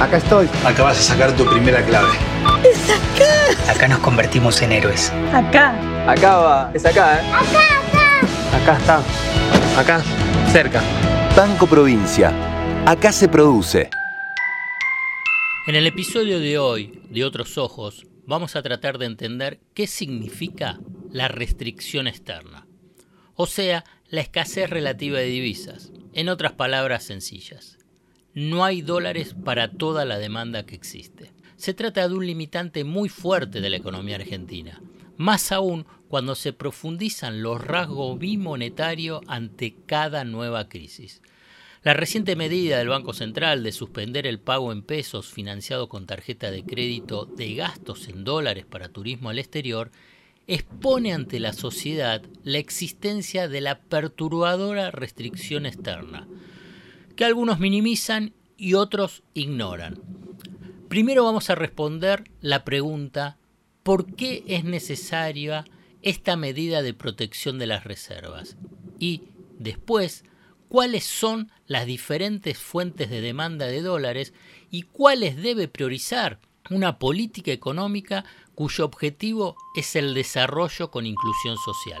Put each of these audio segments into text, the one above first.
Acá estoy. Acá vas a sacar tu primera clave. ¡Es acá! Acá nos convertimos en héroes. Acá. Acá va, es acá, ¿eh? Acá, acá. Acá está. Acá, cerca. Banco Provincia. Acá se produce. En el episodio de hoy, de Otros Ojos, vamos a tratar de entender qué significa la restricción externa, o sea, la escasez relativa de divisas. En otras palabras sencillas, no hay dólares para toda la demanda que existe. Se trata de un limitante muy fuerte de la economía argentina, más aún cuando se profundizan los rasgos bimonetarios ante cada nueva crisis. La reciente medida del Banco Central de suspender el pago en pesos financiado con tarjeta de crédito de gastos en dólares para turismo al exterior expone ante la sociedad la existencia de la perturbadora restricción externa, que algunos minimizan y otros ignoran. Primero vamos a responder la pregunta ¿por qué es necesaria esta medida de protección de las reservas? Y después cuáles son las diferentes fuentes de demanda de dólares y cuáles debe priorizar una política económica cuyo objetivo es el desarrollo con inclusión social.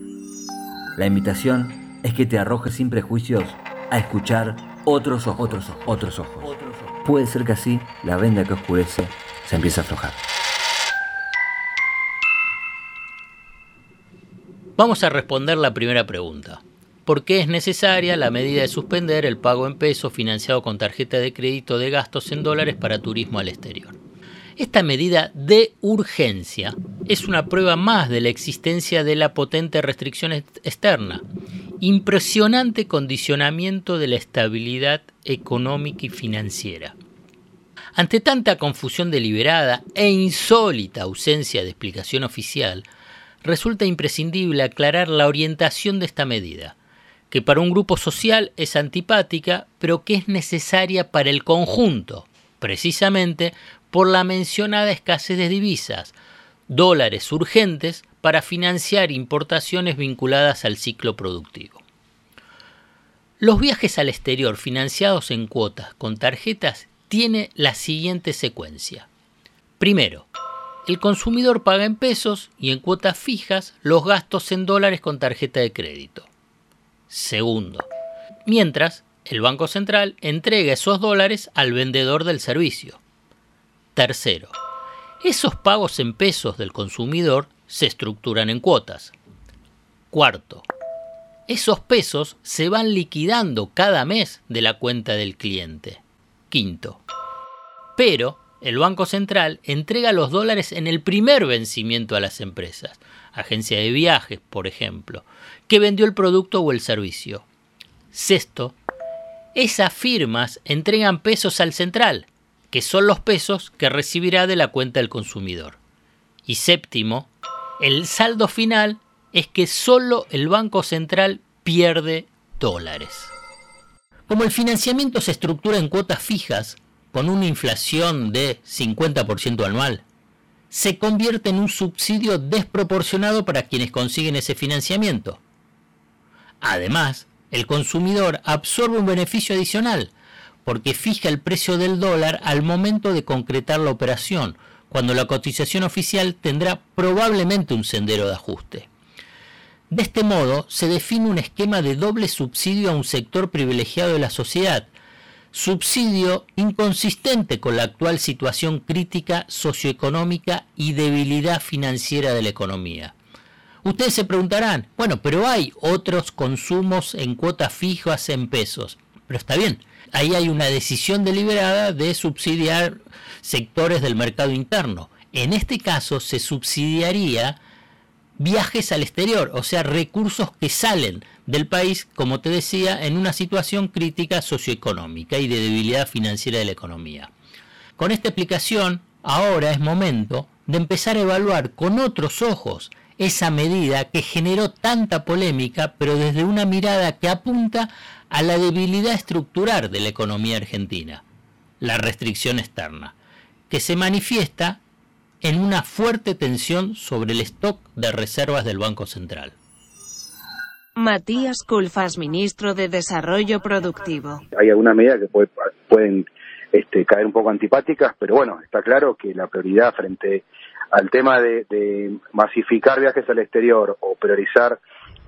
La invitación es que te arrojes sin prejuicios a escuchar otros ojos, otros ojos, otros ojos. Puede ser que así la venda que oscurece se empiece a aflojar. Vamos a responder la primera pregunta. ¿Por qué es necesaria la medida de suspender el pago en pesos financiado con tarjeta de crédito de gastos en dólares para turismo al exterior? Esta medida de urgencia es una prueba más de la existencia de la potente restricción externa, impresionante condicionamiento de la estabilidad económica y financiera. Ante tanta confusión deliberada e insólita ausencia de explicación oficial, resulta imprescindible aclarar la orientación de esta medida, que para un grupo social es antipática, pero que es necesaria para el conjunto, precisamente por la mencionada escasez de divisas, dólares urgentes para financiar importaciones vinculadas al ciclo productivo. Los viajes al exterior financiados en cuotas con tarjetas tiene la siguiente secuencia. Primero, el consumidor paga en pesos y en cuotas fijas los gastos en dólares con tarjeta de crédito. Segundo, mientras el Banco Central entrega esos dólares al vendedor del servicio. Tercero, esos pagos en pesos del consumidor se estructuran en cuotas. Cuarto, esos pesos se van liquidando cada mes de la cuenta del cliente. Quinto, pero el Banco Central entrega los dólares en el primer vencimiento a las empresas, agencia de viajes, por ejemplo, que vendió el producto o el servicio. Sexto, esas firmas entregan pesos al central, que son los pesos que recibirá de la cuenta del consumidor. Y séptimo, el saldo final es que solo el Banco Central pierde dólares. Como el financiamiento se estructura en cuotas fijas, con una inflación de 50% anual, se convierte en un subsidio desproporcionado para quienes consiguen ese financiamiento. Además, el consumidor absorbe un beneficio adicional, porque fija el precio del dólar al momento de concretar la operación, cuando la cotización oficial tendrá probablemente un sendero de ajuste. De este modo, se define un esquema de doble subsidio a un sector privilegiado de la sociedad, subsidio inconsistente con la actual situación crítica socioeconómica y debilidad financiera de la economía. Ustedes se preguntarán, bueno, pero hay otros consumos en cuotas fijas en pesos. Pero está bien, ahí hay una decisión deliberada de subsidiar sectores del mercado interno. En este caso se subsidiaría viajes al exterior, o sea, recursos que salen del país, como te decía, en una situación crítica socioeconómica y de debilidad financiera de la economía. Con esta explicación, ahora es momento de empezar a evaluar con otros ojos esa medida que generó tanta polémica, pero desde una mirada que apunta a la debilidad estructural de la economía argentina, la restricción externa, que se manifiesta en una fuerte tensión sobre el stock de reservas del Banco Central. Matías Culfas, ministro de Desarrollo Productivo. Hay algunas medidas que pueden este, caer un poco antipáticas, pero bueno, está claro que la prioridad frente al tema de, masificar viajes al exterior o priorizar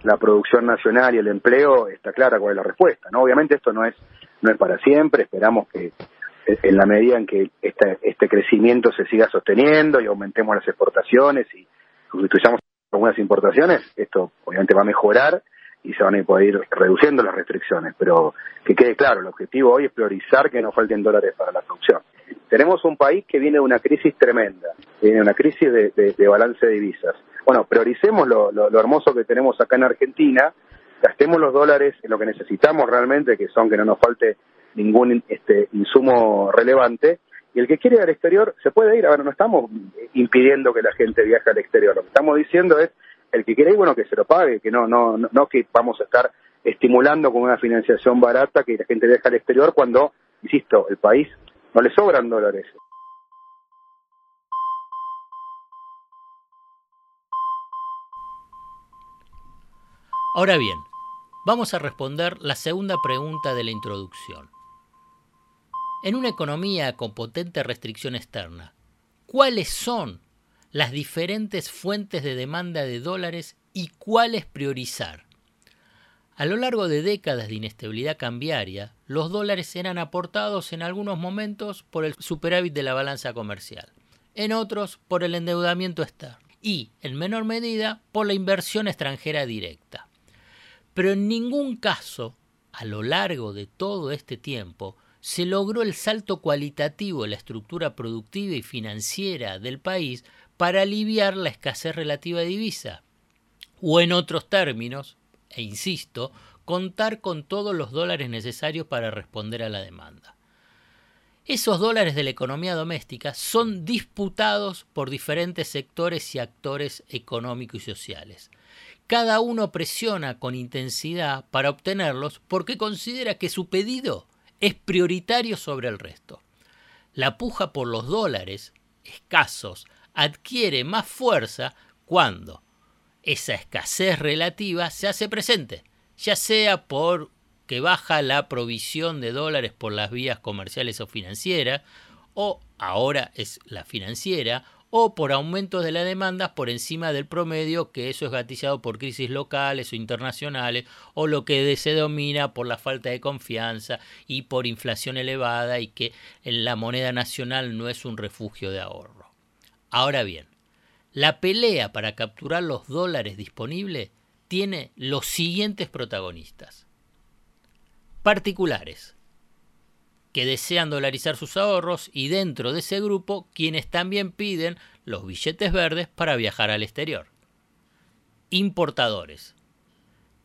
la producción nacional y el empleo, está clara cuál es la respuesta. ¿no? Obviamente esto no es, no es para siempre, esperamos que en la medida en que este, este crecimiento se siga sosteniendo y aumentemos las exportaciones y sustituyamos algunas importaciones, esto obviamente va a mejorar y se van a poder ir reduciendo las restricciones, pero que quede claro, el objetivo hoy es priorizar que no falten dólares para la producción. Tenemos un país que viene de una crisis tremenda, viene de una crisis de, balance de divisas. Bueno, prioricemos lo, hermoso que tenemos acá en Argentina, gastemos los dólares en lo que necesitamos realmente, que son que no nos falte ningún este, insumo relevante. Y el que quiere ir al exterior se puede ir. Ahora no estamos impidiendo que la gente viaje al exterior. Lo que estamos diciendo es el que quiere ir, bueno, que se lo pague, que no, no, no, que vamos a estar estimulando con una financiación barata que la gente viaje al exterior cuando, insisto, el país no le sobran dólares. Ahora bien, vamos a responder la segunda pregunta de la introducción. En una economía con potente restricción externa, ¿cuáles son las diferentes fuentes de demanda de dólares y cuáles priorizar? A lo largo de décadas de inestabilidad cambiaria, los dólares eran aportados en algunos momentos por el superávit de la balanza comercial, en otros por el endeudamiento externo y, en menor medida, por la inversión extranjera directa. Pero en ningún caso, a lo largo de todo este tiempo, se logró el salto cualitativo en la estructura productiva y financiera del país para aliviar la escasez relativa de divisa. O en otros términos, e insisto, contar con todos los dólares necesarios para responder a la demanda. Esos dólares de la economía doméstica son disputados por diferentes sectores y actores económicos y sociales. Cada uno presiona con intensidad para obtenerlos porque considera que su pedido es prioritario sobre el resto. La puja por los dólares, escasos, adquiere más fuerza cuando esa escasez relativa se hace presente, ya sea por que baja la provisión de dólares por las vías comerciales o financieras, o ahora es la financiera, o por aumentos de la demanda por encima del promedio, que eso es gatillado por crisis locales o internacionales, o lo que se domina por la falta de confianza y por inflación elevada y que la moneda nacional no es un refugio de ahorro. Ahora bien, la pelea para capturar los dólares disponibles tiene los siguientes protagonistas. Particulares, que desean dolarizar sus ahorros y dentro de ese grupo quienes también piden los billetes verdes para viajar al exterior. Importadores,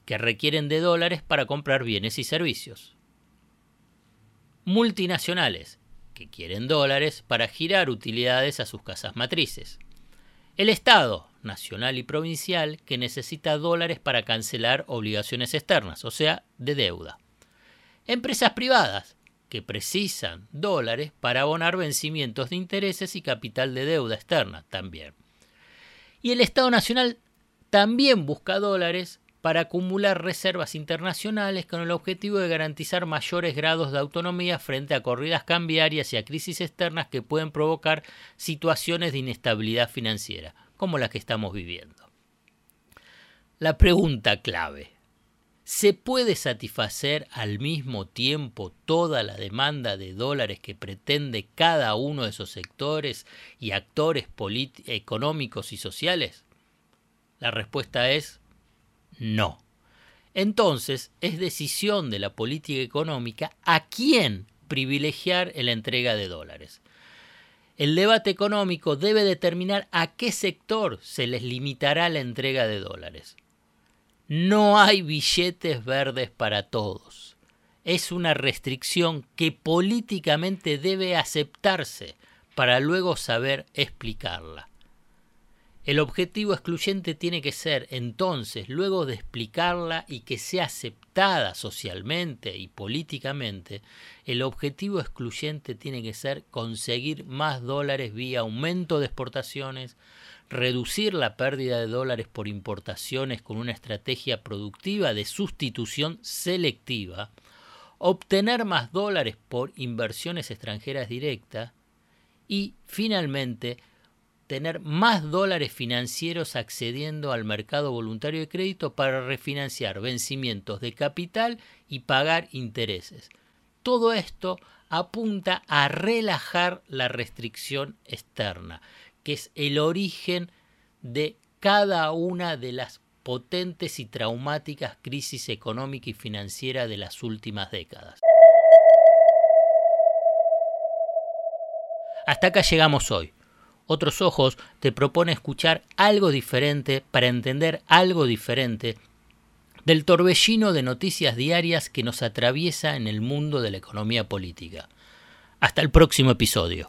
que requieren de dólares para comprar bienes y servicios. Multinacionales, que quieren dólares para girar utilidades a sus casas matrices. El Estado, nacional y provincial, que necesita dólares para cancelar obligaciones externas, o sea, de deuda. Empresas privadas, que precisan dólares para abonar vencimientos de intereses y capital de deuda externa también. Y el Estado Nacional también busca dólares para acumular reservas internacionales con el objetivo de garantizar mayores grados de autonomía frente a corridas cambiarias y a crisis externas que pueden provocar situaciones de inestabilidad financiera, como las que estamos viviendo. La pregunta clave, ¿Se puede satisfacer al mismo tiempo toda la demanda de dólares que pretende cada uno de esos sectores y actores económicos y sociales? La respuesta es no. Entonces es decisión de la política económica a quién privilegiar la entrega de dólares. El debate económico debe determinar a qué sector se les limitará la entrega de dólares. No hay billetes verdes para todos. Es una restricción que políticamente debe aceptarse para luego saber explicarla. El objetivo excluyente tiene que ser, entonces, luego de explicarla y que sea aceptada socialmente y políticamente, el objetivo excluyente tiene que ser conseguir más dólares vía aumento de exportaciones, reducir la pérdida de dólares por importaciones con una estrategia productiva de sustitución selectiva, obtener más dólares por inversiones extranjeras directas y, finalmente, tener más dólares financieros accediendo al mercado voluntario de crédito para refinanciar vencimientos de capital y pagar intereses. Todo esto apunta a relajar la restricción externa, que es el origen de cada una de las potentes y traumáticas crisis económica y financiera de las últimas décadas. Hasta acá llegamos hoy. Otros Ojos te propone escuchar algo diferente para entender algo diferente del torbellino de noticias diarias que nos atraviesa en el mundo de la economía política. Hasta el próximo episodio.